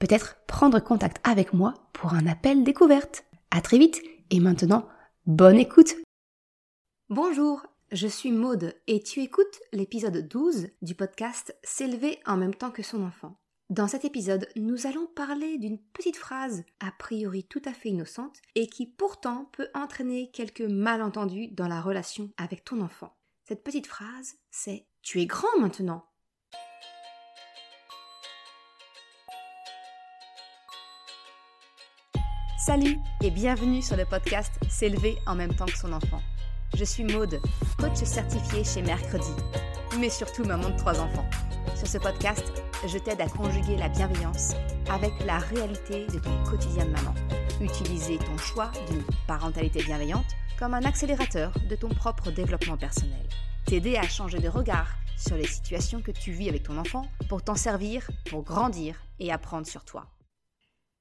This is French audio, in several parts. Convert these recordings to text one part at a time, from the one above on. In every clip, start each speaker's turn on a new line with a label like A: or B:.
A: peut-être prendre contact avec moi pour un appel découverte. À très vite et maintenant, bonne écoute. Bonjour, je suis Maude et tu écoutes l'épisode 12 du podcast S'élever en même temps que son enfant. Dans cet épisode, nous allons parler d'une petite phrase a priori tout à fait innocente et qui pourtant peut entraîner quelques malentendus dans la relation avec ton enfant. Cette petite phrase, c'est Tu es grand maintenant. Salut et bienvenue sur le podcast S'élever en même temps que son enfant. Je suis Maude, coach certifié chez Mercredi, mais surtout maman de trois enfants. Sur ce podcast, je t'aide à conjuguer la bienveillance avec la réalité de ton quotidien de maman. Utiliser ton choix d'une parentalité bienveillante comme un accélérateur de ton propre développement personnel. T'aider à changer de regard sur les situations que tu vis avec ton enfant pour t'en servir, pour grandir et apprendre sur toi.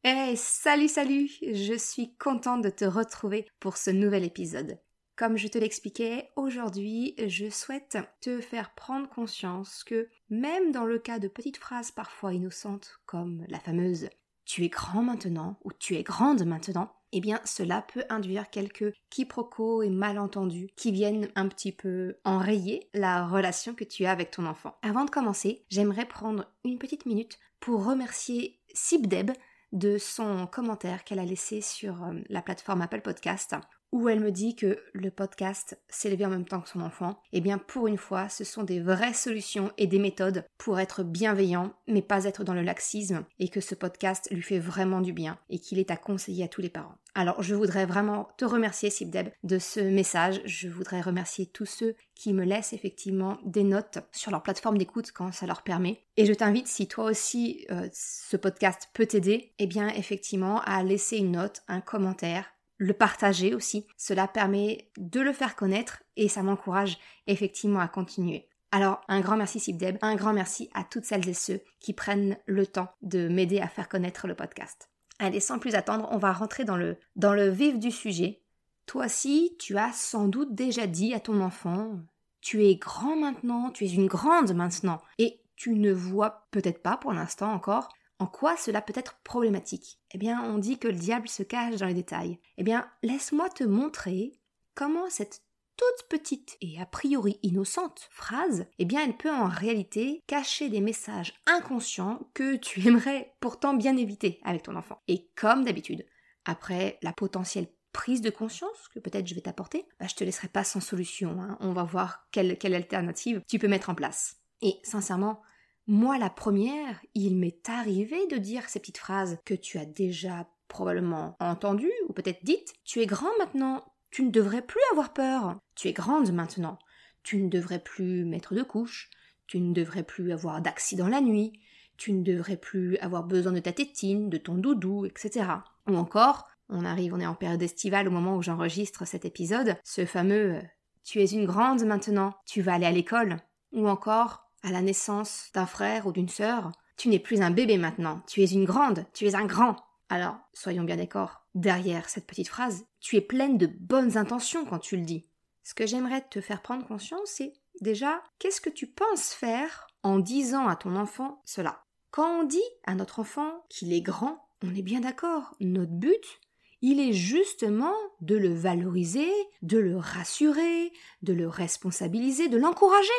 A: Hey, salut, salut Je suis contente de te retrouver pour ce nouvel épisode. Comme je te l'expliquais, aujourd'hui, je souhaite te faire prendre conscience que même dans le cas de petites phrases parfois innocentes comme la fameuse tu es grand maintenant ou tu es grande maintenant, eh bien cela peut induire quelques quiproquos et malentendus qui viennent un petit peu enrayer la relation que tu as avec ton enfant. Avant de commencer, j'aimerais prendre une petite minute pour remercier Sibdeb de son commentaire qu'elle a laissé sur euh, la plateforme Apple Podcast où elle me dit que le podcast s'élevait en même temps que son enfant, eh bien pour une fois, ce sont des vraies solutions et des méthodes pour être bienveillant, mais pas être dans le laxisme, et que ce podcast lui fait vraiment du bien, et qu'il est à conseiller à tous les parents. Alors je voudrais vraiment te remercier Sibdeb de ce message, je voudrais remercier tous ceux qui me laissent effectivement des notes sur leur plateforme d'écoute quand ça leur permet. Et je t'invite, si toi aussi euh, ce podcast peut t'aider, eh bien effectivement à laisser une note, un commentaire, le partager aussi. Cela permet de le faire connaître et ça m'encourage effectivement à continuer. Alors, un grand merci Sibdeb, un grand merci à toutes celles et ceux qui prennent le temps de m'aider à faire connaître le podcast. Allez, sans plus attendre, on va rentrer dans le, dans le vif du sujet. Toi aussi, tu as sans doute déjà dit à ton enfant Tu es grand maintenant, tu es une grande maintenant, et tu ne vois peut-être pas pour l'instant encore en quoi cela peut être problématique? Eh bien, on dit que le diable se cache dans les détails. Eh bien, laisse-moi te montrer comment cette toute petite et a priori innocente phrase, eh bien, elle peut en réalité cacher des messages inconscients que tu aimerais pourtant bien éviter avec ton enfant. Et comme d'habitude, après la potentielle prise de conscience que peut-être je vais t'apporter, bah, je te laisserai pas sans solution. Hein. On va voir quelle, quelle alternative tu peux mettre en place. Et sincèrement, moi, la première, il m'est arrivé de dire ces petites phrases que tu as déjà probablement entendues ou peut-être dites. Tu es grand maintenant, tu ne devrais plus avoir peur. Tu es grande maintenant, tu ne devrais plus mettre de couche, tu ne devrais plus avoir d'accident la nuit, tu ne devrais plus avoir besoin de ta tétine, de ton doudou, etc. Ou encore, on arrive, on est en période estivale au moment où j'enregistre cet épisode, ce fameux euh, Tu es une grande maintenant, tu vas aller à l'école. Ou encore, à la naissance d'un frère ou d'une sœur, tu n'es plus un bébé maintenant, tu es une grande, tu es un grand. Alors, soyons bien d'accord, derrière cette petite phrase, tu es pleine de bonnes intentions quand tu le dis. Ce que j'aimerais te faire prendre conscience, c'est déjà, qu'est-ce que tu penses faire en disant à ton enfant cela? Quand on dit à notre enfant qu'il est grand, on est bien d'accord, notre but, il est justement de le valoriser, de le rassurer, de le responsabiliser, de l'encourager.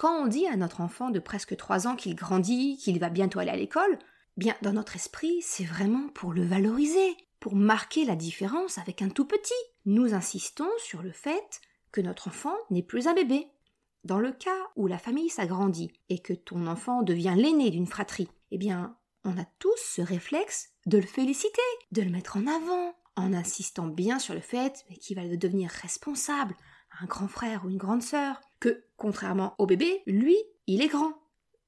A: Quand on dit à notre enfant de presque 3 ans qu'il grandit, qu'il va bientôt aller à l'école, bien dans notre esprit, c'est vraiment pour le valoriser, pour marquer la différence avec un tout petit. Nous insistons sur le fait que notre enfant n'est plus un bébé. Dans le cas où la famille s'agrandit et que ton enfant devient l'aîné d'une fratrie, eh bien, on a tous ce réflexe de le féliciter, de le mettre en avant, en insistant bien sur le fait qu'il va devenir responsable, un grand frère ou une grande sœur, que, contrairement au bébé, lui, il est grand.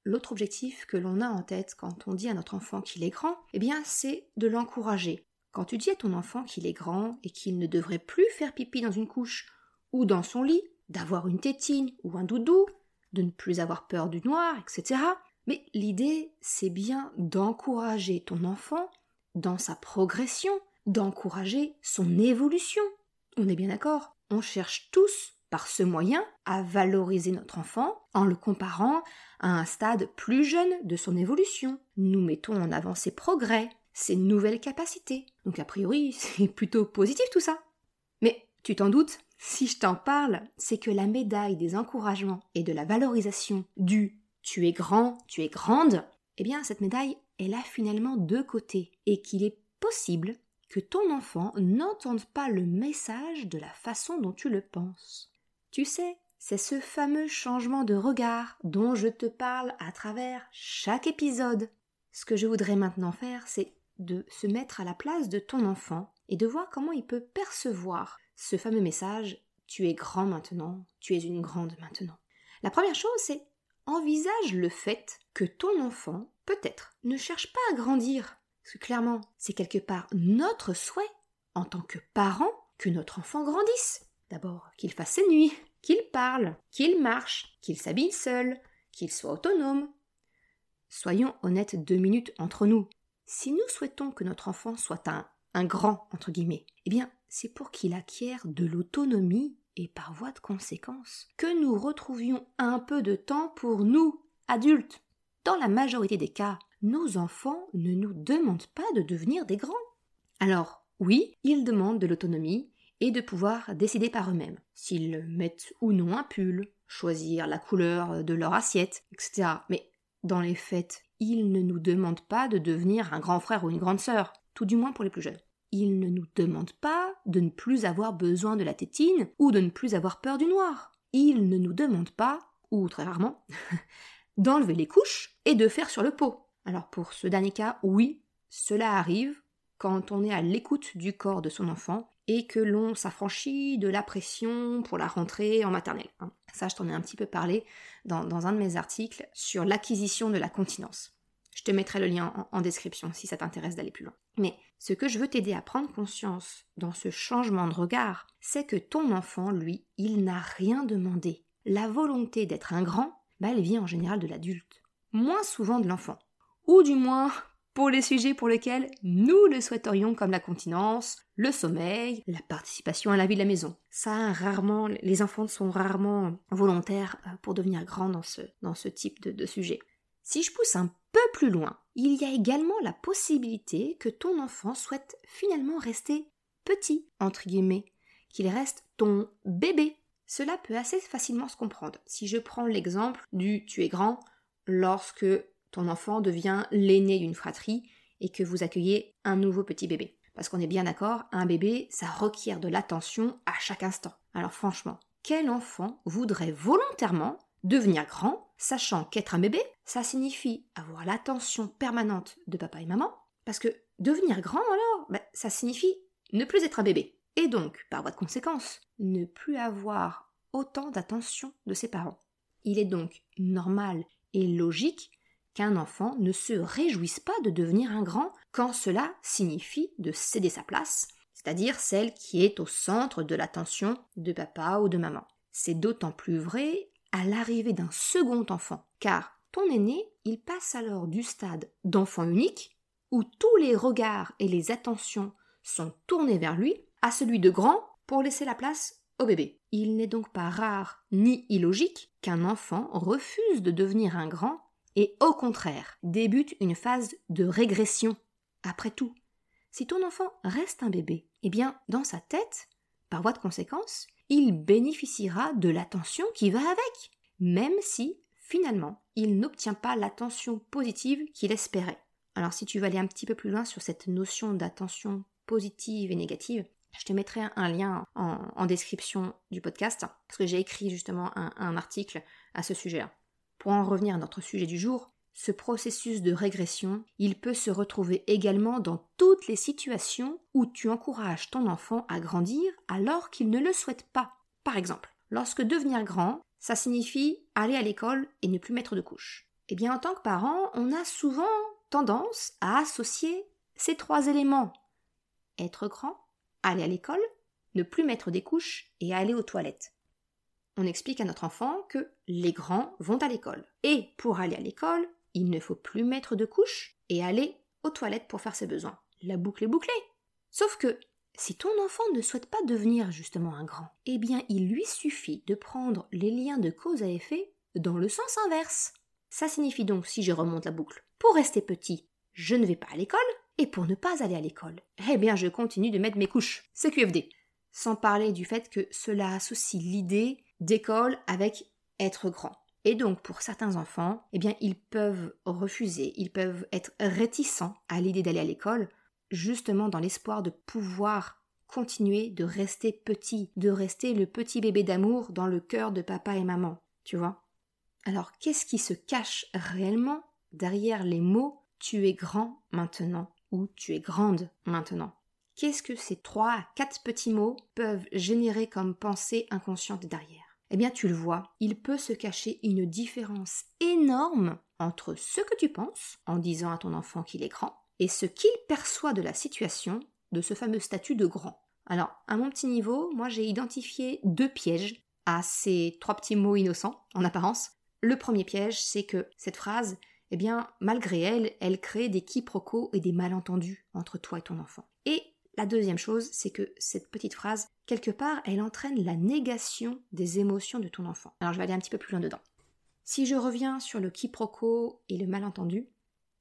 A: L'autre objectif que l'on a en tête quand on dit à notre enfant qu'il est grand, eh bien, c'est de l'encourager. Quand tu dis à ton enfant qu'il est grand et qu'il ne devrait plus faire pipi dans une couche ou dans son lit, d'avoir une tétine ou un doudou, de ne plus avoir peur du noir, etc. Mais l'idée, c'est bien d'encourager ton enfant dans sa progression, d'encourager son évolution. On est bien d'accord On cherche tous, par ce moyen, à valoriser notre enfant en le comparant à un stade plus jeune de son évolution. Nous mettons en avant ses progrès, ses nouvelles capacités. Donc a priori, c'est plutôt positif tout ça. Mais tu t'en doutes, si je t'en parle, c'est que la médaille des encouragements et de la valorisation du tu es grand, tu es grande, eh bien cette médaille, elle a finalement deux côtés et qu'il est possible que ton enfant n'entende pas le message de la façon dont tu le penses. Tu sais, c'est ce fameux changement de regard dont je te parle à travers chaque épisode. Ce que je voudrais maintenant faire, c'est de se mettre à la place de ton enfant et de voir comment il peut percevoir ce fameux message Tu es grand maintenant, tu es une grande maintenant. La première chose, c'est envisage le fait que ton enfant, peut-être, ne cherche pas à grandir. Parce que clairement, c'est quelque part notre souhait, en tant que parent, que notre enfant grandisse. D'abord, qu'il fasse ses nuits, qu'il parle, qu'il marche, qu'il s'habille seul, qu'il soit autonome. Soyons honnêtes deux minutes entre nous. Si nous souhaitons que notre enfant soit un, un grand, entre guillemets, eh bien, c'est pour qu'il acquiert de l'autonomie et par voie de conséquence, que nous retrouvions un peu de temps pour nous, adultes. Dans la majorité des cas, nos enfants ne nous demandent pas de devenir des grands. Alors, oui, ils demandent de l'autonomie et de pouvoir décider par eux-mêmes s'ils mettent ou non un pull, choisir la couleur de leur assiette, etc. Mais dans les faits, ils ne nous demandent pas de devenir un grand frère ou une grande sœur, tout du moins pour les plus jeunes. Ils ne nous demandent pas de ne plus avoir besoin de la tétine ou de ne plus avoir peur du noir. Ils ne nous demandent pas, ou très rarement, d'enlever les couches et de faire sur le pot. Alors pour ce dernier cas, oui, cela arrive quand on est à l'écoute du corps de son enfant et que l'on s'affranchit de la pression pour la rentrée en maternelle. Hein. Ça, je t'en ai un petit peu parlé dans, un de mes articles sur l'acquisition de la continence. Je te mettrai le lien en, description si ça t'intéresse d'aller plus loin. Mais ce que je veux t'aider à prendre conscience dans ce changement de regard, c'est que ton enfant, lui, il n'a rien demandé. La volonté d'être un grand, bah, elle vient en général de l'adulte. Moins souvent de l'enfant. Ou du moins pour les sujets pour lesquels nous le souhaiterions comme la continence, le sommeil, la participation à la vie de la maison. Ça, rarement, les enfants sont rarement volontaires euh, pour devenir grands dans ce, dans ce type de, de sujet. Si je pousse un peu plus loin, il y a également la possibilité que ton enfant souhaite finalement rester petit, entre guillemets, qu'il reste ton bébé. Cela peut assez facilement se comprendre. Si je prends l'exemple du tu es grand lorsque ton enfant devient l'aîné d'une fratrie et que vous accueillez un nouveau petit bébé. Parce qu'on est bien d'accord, un bébé, ça requiert de l'attention à chaque instant. Alors franchement, quel enfant voudrait volontairement devenir grand sachant qu'être un bébé, ça signifie avoir l'attention permanente de papa et maman, parce que devenir grand alors, ben, ça signifie ne plus être un bébé, et donc, par voie de conséquence, ne plus avoir autant d'attention de ses parents. Il est donc normal et logique qu'un enfant ne se réjouisse pas de devenir un grand quand cela signifie de céder sa place, c'est-à-dire celle qui est au centre de l'attention de papa ou de maman. C'est d'autant plus vrai à l'arrivée d'un second enfant, car ton aîné, il passe alors du stade d'enfant unique, où tous les regards et les attentions sont tournés vers lui, à celui de grand pour laisser la place au bébé. Il n'est donc pas rare ni illogique qu'un enfant refuse de devenir un grand et au contraire débute une phase de régression. Après tout, si ton enfant reste un bébé, eh bien, dans sa tête, par voie de conséquence, il bénéficiera de l'attention qui va avec, même si, finalement, il n'obtient pas l'attention positive qu'il espérait. Alors si tu veux aller un petit peu plus loin sur cette notion d'attention positive et négative, je te mettrai un lien en, description du podcast, parce que j'ai écrit justement un, un article à ce sujet-là. Pour en revenir à notre sujet du jour, ce processus de régression, il peut se retrouver également dans toutes les situations où tu encourages ton enfant à grandir alors qu'il ne le souhaite pas. Par exemple, lorsque devenir grand, ça signifie aller à l'école et ne plus mettre de couche. Eh bien, en tant que parent, on a souvent tendance à associer ces trois éléments. être grand, aller à l'école, ne plus mettre des couches et aller aux toilettes. On explique à notre enfant que les grands vont à l'école. Et pour aller à l'école, il ne faut plus mettre de couches et aller aux toilettes pour faire ses besoins. La boucle est bouclée. Sauf que si ton enfant ne souhaite pas devenir justement un grand, eh bien il lui suffit de prendre les liens de cause à effet dans le sens inverse. Ça signifie donc, si je remonte la boucle, pour rester petit, je ne vais pas à l'école, et pour ne pas aller à l'école, eh bien je continue de mettre mes couches. C'est QFD. Sans parler du fait que cela associe l'idée d'école avec être grand. Et donc pour certains enfants, eh bien ils peuvent refuser, ils peuvent être réticents à l'idée d'aller à l'école, justement dans l'espoir de pouvoir continuer de rester petit, de rester le petit bébé d'amour dans le cœur de papa et maman, tu vois. Alors qu'est-ce qui se cache réellement derrière les mots tu es grand maintenant ou tu es grande maintenant Qu'est-ce que ces trois à quatre petits mots peuvent générer comme pensée inconsciente derrière? Eh bien tu le vois, il peut se cacher une différence énorme entre ce que tu penses en disant à ton enfant qu'il est grand et ce qu'il perçoit de la situation, de ce fameux statut de grand. Alors, à mon petit niveau, moi j'ai identifié deux pièges à ces trois petits mots innocents, en apparence. Le premier piège, c'est que cette phrase, eh bien, malgré elle, elle crée des quiproquos et des malentendus entre toi et ton enfant. Et la deuxième chose, c'est que cette petite phrase, quelque part, elle entraîne la négation des émotions de ton enfant. Alors je vais aller un petit peu plus loin dedans. Si je reviens sur le quiproquo et le malentendu,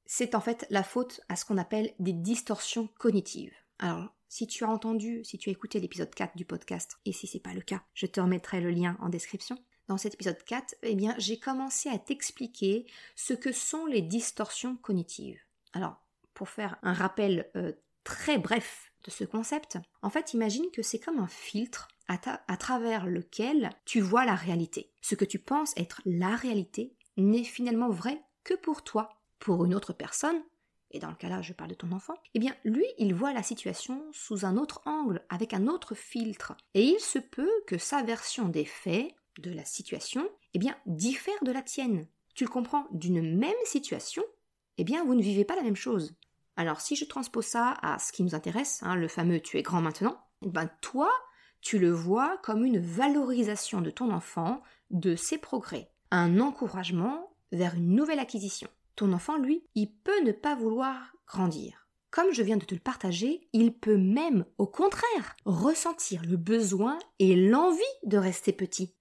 A: c'est en fait la faute à ce qu'on appelle des distorsions cognitives. Alors, si tu as entendu, si tu as écouté l'épisode 4 du podcast, et si c'est pas le cas, je te remettrai le lien en description. Dans cet épisode 4, eh bien, j'ai commencé à t'expliquer ce que sont les distorsions cognitives. Alors, pour faire un rappel euh, très bref de ce concept, en fait, imagine que c'est comme un filtre à, travers lequel tu vois la réalité. Ce que tu penses être la réalité n'est finalement vrai que pour toi pour une autre personne, et dans le cas-là je parle de ton enfant, eh bien lui il voit la situation sous un autre angle, avec un autre filtre. Et il se peut que sa version des faits, de la situation, eh bien diffère de la tienne. Tu le comprends, d'une même situation, eh bien vous ne vivez pas la même chose. Alors si je transpose ça à ce qui nous intéresse, hein, le fameux tu es grand maintenant, eh ben toi, tu le vois comme une valorisation de ton enfant, de ses progrès, un encouragement vers une nouvelle acquisition. Ton enfant, lui, il peut ne pas vouloir grandir. Comme je viens de te le partager, il peut même, au contraire, ressentir le besoin et l'envie de rester petit.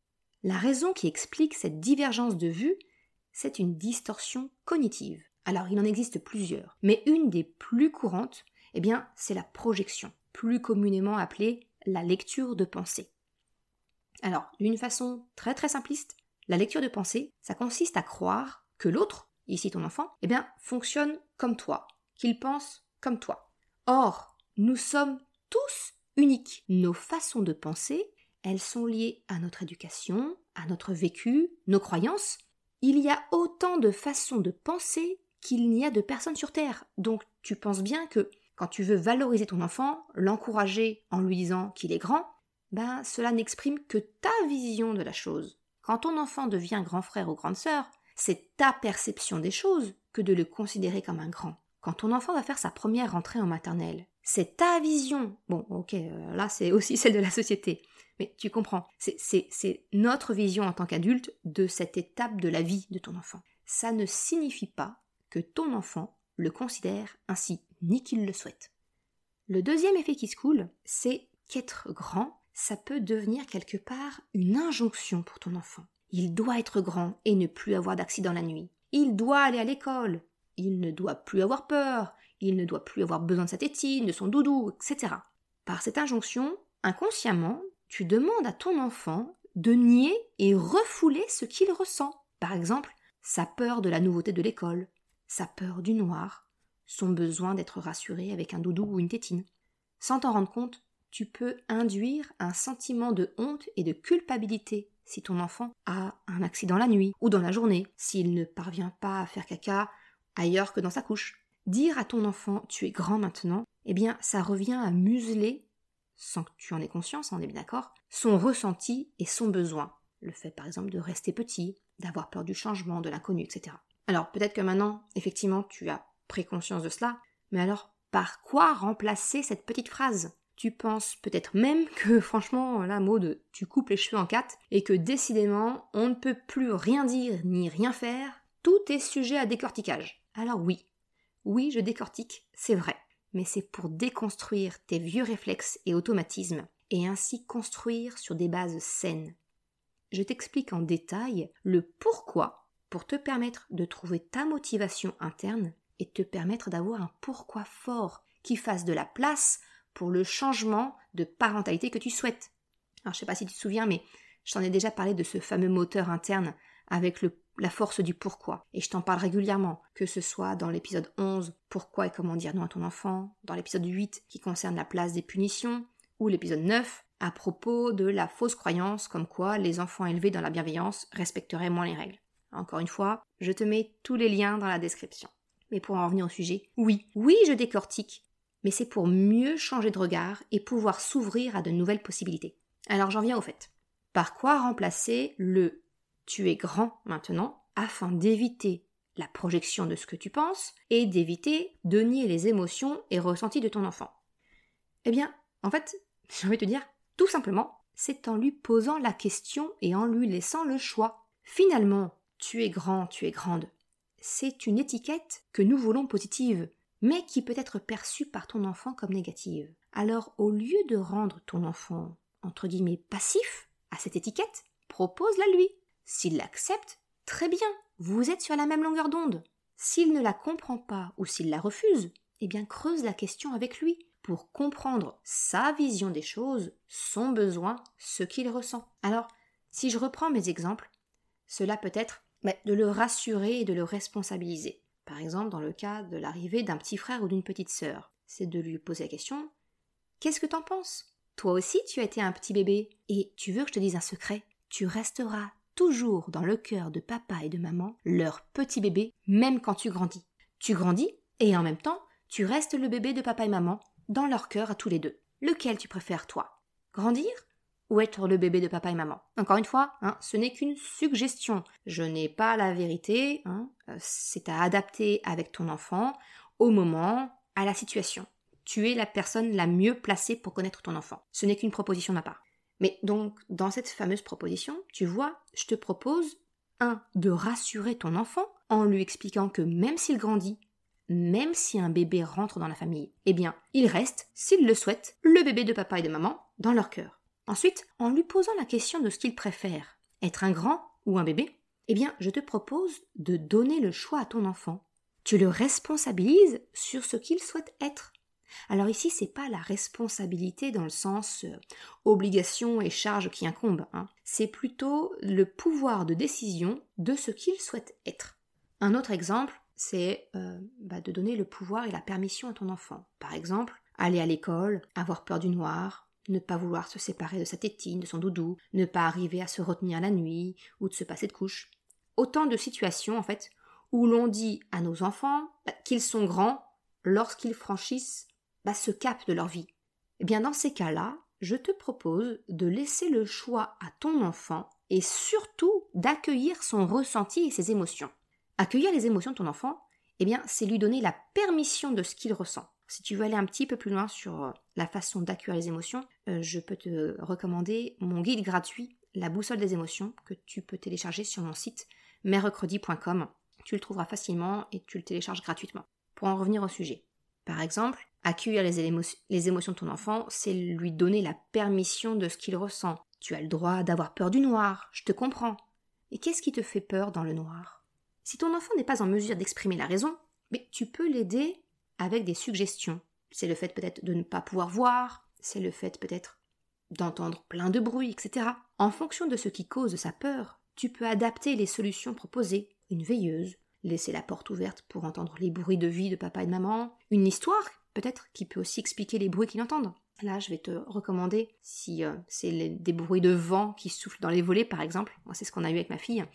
A: La raison qui explique cette divergence de vue, c'est une distorsion cognitive. Alors il en existe plusieurs, mais une des plus courantes, eh bien, c'est la projection, plus communément appelée la lecture de pensée. Alors, d'une façon très très simpliste, la lecture de pensée, ça consiste à croire que l'autre ici ton enfant, eh bien, fonctionne comme toi, qu'il pense comme toi. Or, nous sommes tous uniques. Nos façons de penser, elles sont liées à notre éducation, à notre vécu, nos croyances. Il y a autant de façons de penser qu'il n'y a de personnes sur Terre. Donc tu penses bien que quand tu veux valoriser ton enfant, l'encourager en lui disant qu'il est grand, ben cela n'exprime que ta vision de la chose. Quand ton enfant devient grand frère ou grande sœur, c'est ta perception des choses que de le considérer comme un grand. Quand ton enfant va faire sa première rentrée en maternelle, c'est ta vision. Bon, ok, euh, là c'est aussi celle de la société. Mais tu comprends, c'est notre vision en tant qu'adulte de cette étape de la vie de ton enfant. Ça ne signifie pas que ton enfant le considère ainsi, ni qu'il le souhaite. Le deuxième effet qui se coule, c'est qu'être grand, ça peut devenir quelque part une injonction pour ton enfant. Il doit être grand et ne plus avoir d'accident la nuit. Il doit aller à l'école. Il ne doit plus avoir peur. Il ne doit plus avoir besoin de sa tétine, de son doudou, etc. Par cette injonction, inconsciemment, tu demandes à ton enfant de nier et refouler ce qu'il ressent. Par exemple, sa peur de la nouveauté de l'école, sa peur du noir, son besoin d'être rassuré avec un doudou ou une tétine. Sans t'en rendre compte, tu peux induire un sentiment de honte et de culpabilité si ton enfant a un accident la nuit ou dans la journée, s'il ne parvient pas à faire caca ailleurs que dans sa couche. Dire à ton enfant tu es grand maintenant, eh bien ça revient à museler, sans que tu en aies conscience, on est bien d'accord, son ressenti et son besoin. Le fait par exemple de rester petit, d'avoir peur du changement, de l'inconnu, etc. Alors peut-être que maintenant, effectivement, tu as pris conscience de cela, mais alors par quoi remplacer cette petite phrase? Tu penses peut-être même que franchement, la mode, tu coupes les cheveux en quatre et que décidément, on ne peut plus rien dire ni rien faire, tout est sujet à décortiquage. Alors oui, oui, je décortique, c'est vrai, mais c'est pour déconstruire tes vieux réflexes et automatismes et ainsi construire sur des bases saines. Je t'explique en détail le pourquoi pour te permettre de trouver ta motivation interne et te permettre d'avoir un pourquoi fort qui fasse de la place pour le changement de parentalité que tu souhaites. Alors je sais pas si tu te souviens, mais je t'en ai déjà parlé de ce fameux moteur interne avec la force du pourquoi. Et je t'en parle régulièrement, que ce soit dans l'épisode 11, pourquoi et comment dire non à ton enfant, dans l'épisode 8 qui concerne la place des punitions, ou l'épisode 9 à propos de la fausse croyance comme quoi les enfants élevés dans la bienveillance respecteraient moins les règles. Encore une fois, je te mets tous les liens dans la description. Mais pour en revenir au sujet, oui, oui, je décortique, mais c'est pour mieux changer de regard et pouvoir s'ouvrir à de nouvelles possibilités. Alors j'en viens au fait. Par quoi remplacer le tu es grand maintenant afin d'éviter la projection de ce que tu penses et d'éviter de nier les émotions et ressentis de ton enfant? Eh bien, en fait, j'ai envie de te dire, tout simplement, c'est en lui posant la question et en lui laissant le choix. Finalement, tu es grand, tu es grande. C'est une étiquette que nous voulons positive, mais qui peut être perçue par ton enfant comme négative. Alors, au lieu de rendre ton enfant, entre guillemets, passif à cette étiquette, propose-la lui. S'il l'accepte, très bien, vous êtes sur la même longueur d'onde. S'il ne la comprend pas ou s'il la refuse, eh bien creuse la question avec lui pour comprendre sa vision des choses, son besoin, ce qu'il ressent. Alors, si je reprends mes exemples, cela peut être de le rassurer et de le responsabiliser. Par exemple, dans le cas de l'arrivée d'un petit frère ou d'une petite sœur, c'est de lui poser la question Qu'est-ce que t'en penses? Toi aussi, tu as été un petit bébé, et tu veux que je te dise un secret? Tu resteras toujours dans le cœur de papa et de maman, leur petit bébé, même quand tu grandis. Tu grandis, et en même temps, tu restes le bébé de papa et maman, dans leur cœur à tous les deux. Lequel tu préfères, toi? Grandir ou être le bébé de papa et maman. Encore une fois, hein, ce n'est qu'une suggestion. Je n'ai pas la vérité. Hein, euh, c'est à adapter avec ton enfant au moment, à la situation. Tu es la personne la mieux placée pour connaître ton enfant. Ce n'est qu'une proposition de ma part. Mais donc, dans cette fameuse proposition, tu vois, je te propose, un, de rassurer ton enfant en lui expliquant que même s'il grandit, même si un bébé rentre dans la famille, eh bien, il reste, s'il le souhaite, le bébé de papa et de maman dans leur cœur. Ensuite, en lui posant la question de ce qu'il préfère, être un grand ou un bébé, eh bien, je te propose de donner le choix à ton enfant. Tu le responsabilises sur ce qu'il souhaite être. Alors ici, c'est pas la responsabilité dans le sens euh, obligation et charge qui incombe. Hein. C'est plutôt le pouvoir de décision de ce qu'il souhaite être. Un autre exemple, c'est euh, bah, de donner le pouvoir et la permission à ton enfant. Par exemple, aller à l'école, avoir peur du noir, ne pas vouloir se séparer de sa tétine, de son doudou, ne pas arriver à se retenir la nuit ou de se passer de couche. Autant de situations, en fait, où l'on dit à nos enfants bah, qu'ils sont grands lorsqu'ils franchissent bah, ce cap de leur vie. Eh bien, dans ces cas-là, je te propose de laisser le choix à ton enfant et surtout d'accueillir son ressenti et ses émotions. Accueillir les émotions de ton enfant, eh bien, c'est lui donner la permission de ce qu'il ressent. Si tu veux aller un petit peu plus loin sur euh, la façon d'accueillir les émotions, euh, je peux te recommander mon guide gratuit, La boussole des émotions, que tu peux télécharger sur mon site mercredi.com. Tu le trouveras facilement et tu le télécharges gratuitement. Pour en revenir au sujet. Par exemple, accueillir les, les émotions de ton enfant, c'est lui donner la permission de ce qu'il ressent. Tu as le droit d'avoir peur du noir, je te comprends. Et qu'est-ce qui te fait peur dans le noir? Si ton enfant n'est pas en mesure d'exprimer la raison, mais tu peux l'aider avec des suggestions. C'est le fait peut-être de ne pas pouvoir voir, c'est le fait peut-être d'entendre plein de bruit, etc. En fonction de ce qui cause sa peur, tu peux adapter les solutions proposées. Une veilleuse, laisser la porte ouverte pour entendre les bruits de vie de papa et de maman, une histoire peut-être qui peut aussi expliquer les bruits qu'il entend. Là, je vais te recommander, si euh, c'est des bruits de vent qui soufflent dans les volets par exemple, c'est ce qu'on a eu avec ma fille,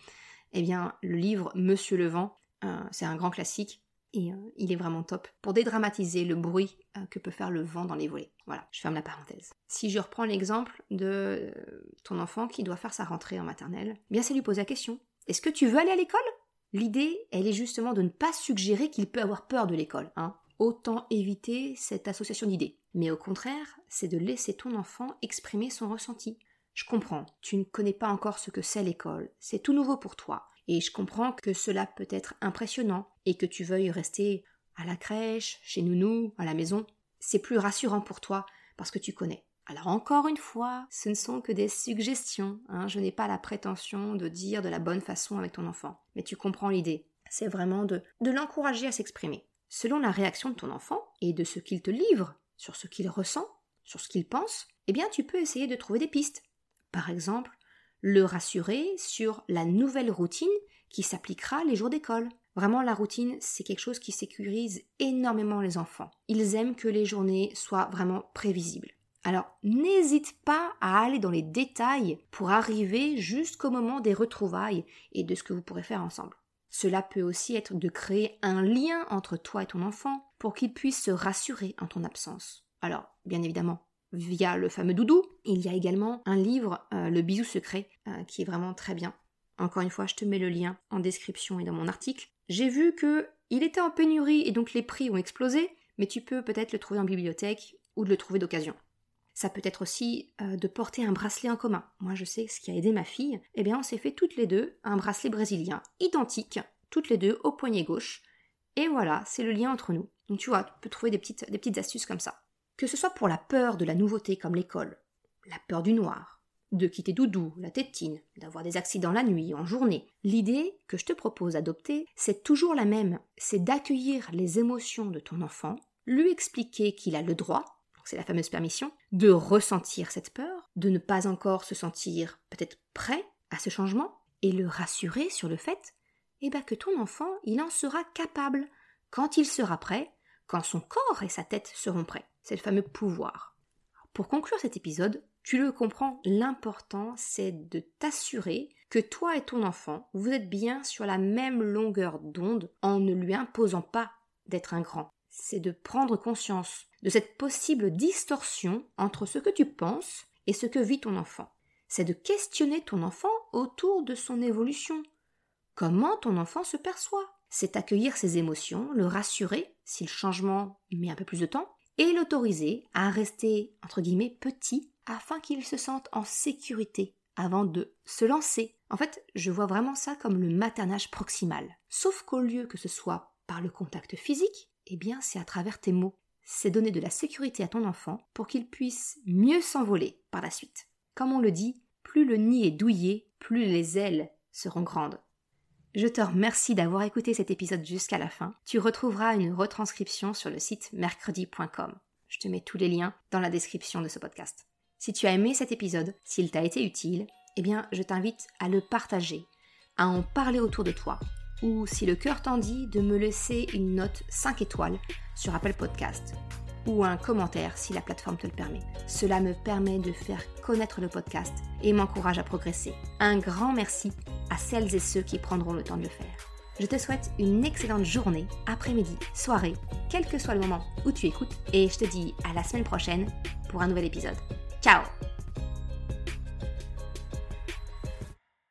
A: eh bien, le livre Monsieur le vent, euh, c'est un grand classique et euh, il est vraiment top pour dédramatiser le bruit euh, que peut faire le vent dans les volets. Voilà, je ferme la parenthèse. Si je reprends l'exemple de ton enfant qui doit faire sa rentrée en maternelle, eh bien c'est lui poser la question est-ce que tu veux aller à l'école? L'idée, elle est justement de ne pas suggérer qu'il peut avoir peur de l'école. Hein autant éviter cette association d'idées. Mais au contraire, c'est de laisser ton enfant exprimer son ressenti. Je comprends, tu ne connais pas encore ce que c'est l'école, c'est tout nouveau pour toi, et je comprends que cela peut être impressionnant et que tu veuilles rester à la crèche, chez nounou, à la maison. C'est plus rassurant pour toi parce que tu connais. Alors encore une fois, ce ne sont que des suggestions. Hein. Je n'ai pas la prétention de dire de la bonne façon avec ton enfant. Mais tu comprends l'idée. C'est vraiment de, de l'encourager à s'exprimer. Selon la réaction de ton enfant et de ce qu'il te livre, sur ce qu'il ressent, sur ce qu'il pense, eh bien tu peux essayer de trouver des pistes. Par exemple, le rassurer sur la nouvelle routine qui s'appliquera les jours d'école. Vraiment, la routine, c'est quelque chose qui sécurise énormément les enfants. Ils aiment que les journées soient vraiment prévisibles. Alors, n'hésite pas à aller dans les détails pour arriver jusqu'au moment des retrouvailles et de ce que vous pourrez faire ensemble. Cela peut aussi être de créer un lien entre toi et ton enfant pour qu'il puisse se rassurer en ton absence. Alors, bien évidemment, via le fameux doudou. Il y a également un livre, euh, Le bisou secret, euh, qui est vraiment très bien. Encore une fois, je te mets le lien en description et dans mon article. J'ai vu que il était en pénurie et donc les prix ont explosé, mais tu peux peut-être le trouver en bibliothèque ou de le trouver d'occasion. Ça peut être aussi euh, de porter un bracelet en commun. Moi, je sais ce qui a aidé ma fille. Eh bien, on s'est fait toutes les deux un bracelet brésilien, identique, toutes les deux au poignet gauche. Et voilà, c'est le lien entre nous. Donc tu vois, tu peux trouver des petites, des petites astuces comme ça. Que ce soit pour la peur de la nouveauté comme l'école, la peur du noir, de quitter Doudou, la tétine, d'avoir des accidents la nuit, en journée. L'idée que je te propose d'adopter, c'est toujours la même, c'est d'accueillir les émotions de ton enfant, lui expliquer qu'il a le droit, c'est la fameuse permission, de ressentir cette peur, de ne pas encore se sentir peut-être prêt à ce changement, et le rassurer sur le fait eh ben, que ton enfant, il en sera capable. Quand il sera prêt, quand son corps et sa tête seront prêts c'est le fameux pouvoir. Pour conclure cet épisode, tu le comprends, l'important c'est de t'assurer que toi et ton enfant, vous êtes bien sur la même longueur d'onde en ne lui imposant pas d'être un grand. C'est de prendre conscience de cette possible distorsion entre ce que tu penses et ce que vit ton enfant. C'est de questionner ton enfant autour de son évolution. Comment ton enfant se perçoit C'est accueillir ses émotions, le rassurer si le changement met un peu plus de temps, et l'autoriser à rester, entre guillemets, petit afin qu'il se sente en sécurité avant de se lancer. En fait, je vois vraiment ça comme le maternage proximal. Sauf qu'au lieu que ce soit par le contact physique, eh bien c'est à travers tes mots. C'est donner de la sécurité à ton enfant pour qu'il puisse mieux s'envoler par la suite. Comme on le dit, plus le nid est douillé, plus les ailes seront grandes. Je te remercie d'avoir écouté cet épisode jusqu'à la fin. Tu retrouveras une retranscription sur le site mercredi.com. Je te mets tous les liens dans la description de ce podcast. Si tu as aimé cet épisode, s'il t'a été utile, eh bien, je t'invite à le partager, à en parler autour de toi, ou si le cœur t'en dit, de me laisser une note 5 étoiles sur Apple Podcast ou un commentaire si la plateforme te le permet. Cela me permet de faire connaître le podcast et m'encourage à progresser. Un grand merci à celles et ceux qui prendront le temps de le faire. Je te souhaite une excellente journée, après-midi, soirée, quel que soit le moment où tu écoutes, et je te dis à la semaine prochaine pour un nouvel épisode. Ciao